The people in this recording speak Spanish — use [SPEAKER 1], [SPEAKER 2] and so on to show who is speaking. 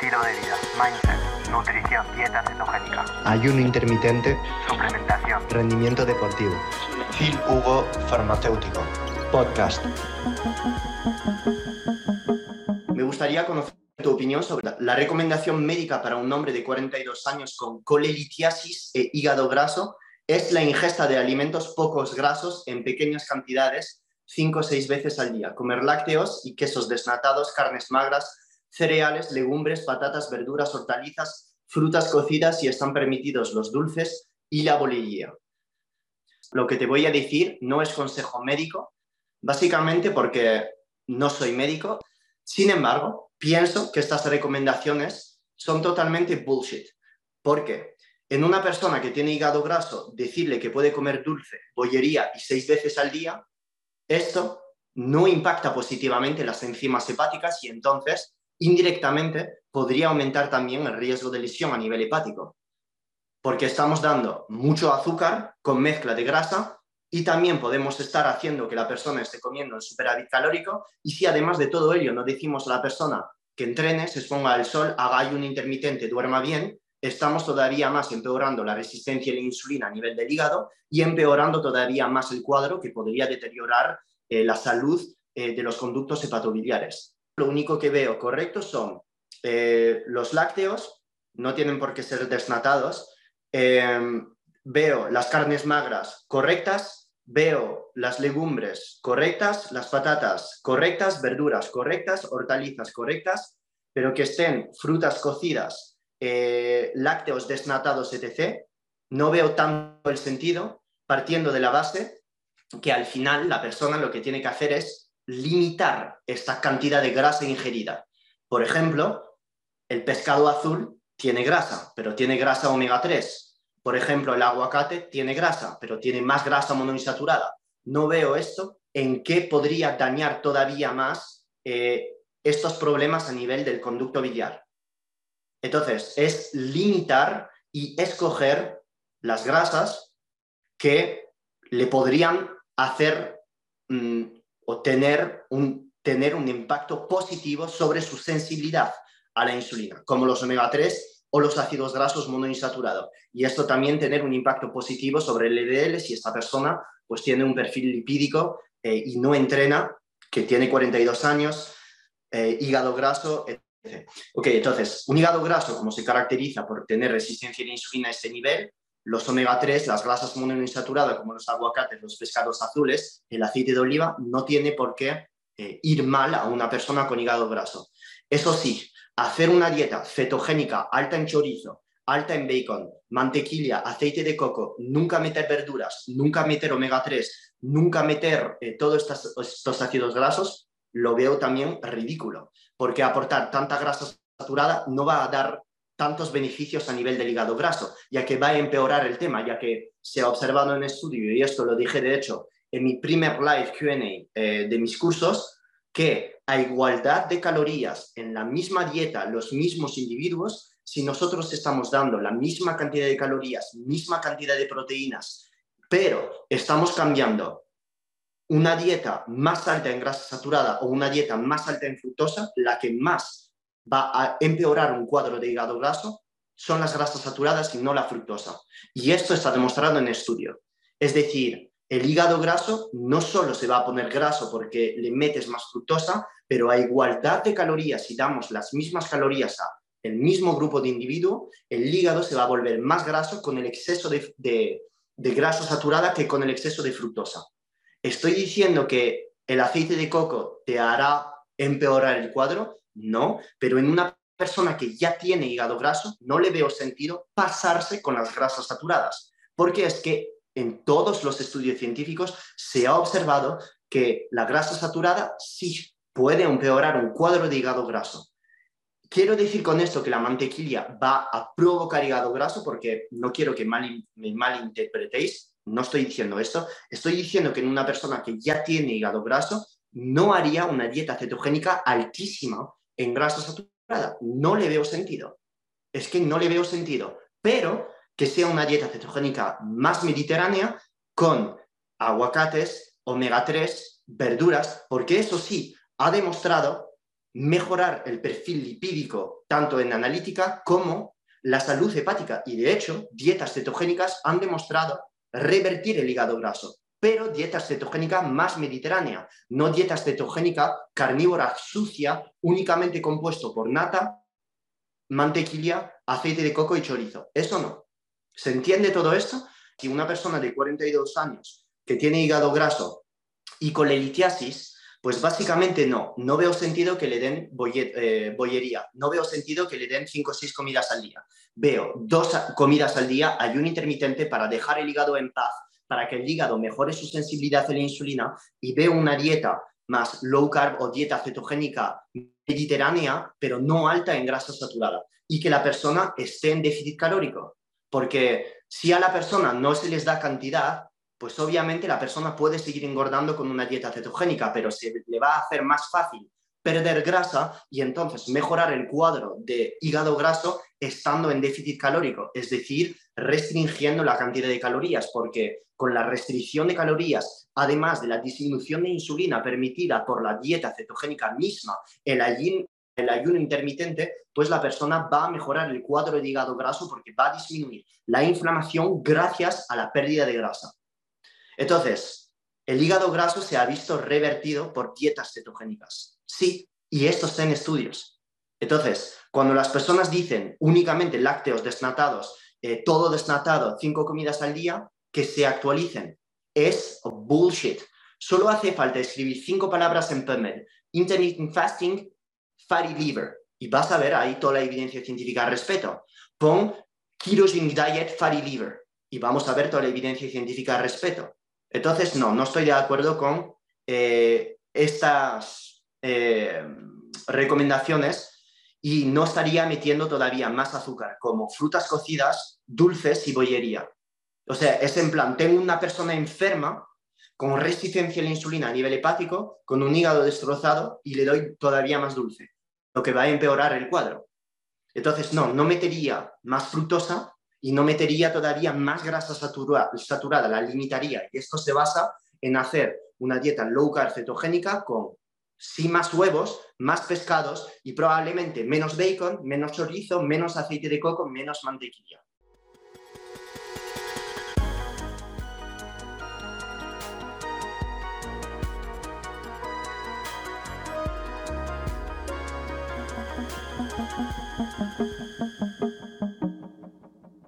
[SPEAKER 1] estilo de vida, mindset, nutrición, dieta cetogénica,
[SPEAKER 2] ayuno intermitente,
[SPEAKER 1] suplementación,
[SPEAKER 2] rendimiento deportivo.
[SPEAKER 3] Phil Hugo Farmacéutico.
[SPEAKER 2] Podcast.
[SPEAKER 4] Me gustaría conocer tu opinión sobre la recomendación médica para un hombre de 42 años con colelitiasis e hígado graso es la ingesta de alimentos pocos grasos en pequeñas cantidades, 5 o 6 veces al día. Comer lácteos y quesos desnatados, carnes magras, cereales, legumbres, patatas, verduras, hortalizas, frutas cocidas y están permitidos los dulces y la bollería. Lo que te voy a decir no es consejo médico, básicamente porque no soy médico. Sin embargo, pienso que estas recomendaciones son totalmente bullshit. Porque en una persona que tiene hígado graso, decirle que puede comer dulce, bollería y seis veces al día, esto no impacta positivamente las enzimas hepáticas y entonces indirectamente podría aumentar también el riesgo de lesión a nivel hepático, porque estamos dando mucho azúcar con mezcla de grasa y también podemos estar haciendo que la persona esté comiendo el superávit calórico y si además de todo ello no decimos a la persona que entrene, se exponga al sol, haga ayuno intermitente, duerma bien, estamos todavía más empeorando la resistencia a la insulina a nivel del hígado y empeorando todavía más el cuadro que podría deteriorar eh, la salud eh, de los conductos hepatobiliares. Lo único que veo correcto son eh, los lácteos, no tienen por qué ser desnatados. Em, veo las carnes magras correctas, veo las legumbres correctas, las patatas correctas, verduras correctas, hortalizas correctas, pero que estén frutas cocidas, eh, lácteos desnatados, etc. No veo tanto el sentido partiendo de la base que al final la persona lo que tiene que hacer es limitar esta cantidad de grasa ingerida. Por ejemplo, el pescado azul tiene grasa, pero tiene grasa omega 3. Por ejemplo, el aguacate tiene grasa, pero tiene más grasa monoinsaturada. No veo esto en qué podría dañar todavía más eh, estos problemas a nivel del conducto biliar. Entonces, es limitar y escoger las grasas que le podrían hacer mm, o tener un, tener un impacto positivo sobre su sensibilidad a la insulina, como los omega 3 o los ácidos grasos monoinsaturados. Y esto también tener un impacto positivo sobre el LDL si esta persona pues tiene un perfil lipídico eh, y no entrena, que tiene 42 años, eh, hígado graso, etc. Ok, entonces, un hígado graso, como se caracteriza por tener resistencia a la insulina a este nivel, los omega 3, las grasas monoinsaturadas como los aguacates, los pescados azules, el aceite de oliva, no tiene por qué eh, ir mal a una persona con hígado graso. Eso sí, hacer una dieta cetogénica alta en chorizo, alta en bacon, mantequilla, aceite de coco, nunca meter verduras, nunca meter omega 3, nunca meter eh, todos estos, estos ácidos grasos, lo veo también ridículo, porque aportar tanta grasa saturada no va a dar tantos beneficios a nivel del hígado graso, ya que va a empeorar el tema, ya que se ha observado en estudio, y esto lo dije de hecho en mi primer live QA eh, de mis cursos, que a igualdad de calorías en la misma dieta, los mismos individuos, si nosotros estamos dando la misma cantidad de calorías, misma cantidad de proteínas, pero estamos cambiando una dieta más alta en grasa saturada o una dieta más alta en fructosa, la que más va a empeorar un cuadro de hígado graso son las grasas saturadas y no la fructosa. Y esto está demostrado en estudio. Es decir, el hígado graso no solo se va a poner graso porque le metes más fructosa, pero a igualdad de calorías, si damos las mismas calorías a el mismo grupo de individuo, el hígado se va a volver más graso con el exceso de, de grasa saturada que con el exceso de fructosa. ¿Estoy diciendo que el aceite de coco te hará empeorar el cuadro? No, pero en una persona que ya tiene hígado graso, no le veo sentido pasarse con las grasas saturadas, porque es que en todos los estudios científicos se ha observado que la grasa saturada sí puede empeorar un cuadro de hígado graso. Quiero decir con esto que la mantequilla va a provocar hígado graso porque no quiero que me malinterpretéis, no estoy diciendo esto, estoy diciendo que en una persona que ya tiene hígado graso no haría una dieta cetogénica altísima en grasa saturada. No le veo sentido. Es que no le veo sentido. Pero que sea una dieta cetogénica más mediterránea con aguacates, omega 3, verduras, porque eso sí, ha demostrado mejorar el perfil lipídico tanto en analítica como la salud hepática. Y de hecho, dietas cetogénicas han demostrado revertir el hígado graso, pero dietas cetogénicas más mediterránea, no dietas cetogénicas carnívoras sucia, únicamente compuesto por nata, mantequilla, aceite de coco y chorizo. Eso no. ¿Se entiende todo esto? Si una persona de 42 años que tiene hígado graso y colelitiasis, pues básicamente no, no veo sentido que le den eh, bollería, no veo sentido que le den 5 o 6 comidas al día. Veo dos comidas al día, ayuno intermitente para dejar el hígado en paz, para que el hígado mejore su sensibilidad a la insulina y veo una dieta más low carb o dieta cetogénica mediterránea, pero no alta en grasa saturada y que la persona esté en déficit calórico. Porque si a la persona no se les da cantidad, pues obviamente la persona puede seguir engordando con una dieta cetogénica, pero se le va a hacer más fácil perder grasa y entonces mejorar el cuadro de hígado graso estando en déficit calórico, es decir, restringiendo la cantidad de calorías, porque con la restricción de calorías, además de la disminución de insulina permitida por la dieta cetogénica misma, el ayuno, el ayuno intermitente, pues la persona va a mejorar el cuadro de hígado graso porque va a disminuir la inflamación gracias a la pérdida de grasa. Entonces, el hígado graso se ha visto revertido por dietas cetogénicas. Sí, y esto está en estudios. Entonces, cuando las personas dicen únicamente lácteos desnatados, eh, todo desnatado, cinco comidas al día, que se actualicen. Es bullshit. Solo hace falta escribir cinco palabras en PubMed. Intermittent fasting, fatty liver. Y vas a ver ahí toda la evidencia científica al respecto. Pon ketogenic diet, fatty liver. Y vamos a ver toda la evidencia científica al respecto. Entonces, no, no estoy de acuerdo con eh, estas eh, recomendaciones y no estaría metiendo todavía más azúcar, como frutas cocidas, dulces y bollería. O sea, es en plan, tengo una persona enferma con resistencia a la insulina a nivel hepático, con un hígado destrozado y le doy todavía más dulce, lo que va a empeorar el cuadro. Entonces, no, no metería más fructosa y no metería todavía más grasa saturada, la limitaría. Y esto se basa en hacer una dieta low carb cetogénica con sí más huevos, más pescados y probablemente menos bacon, menos chorizo, menos aceite de coco, menos mantequilla.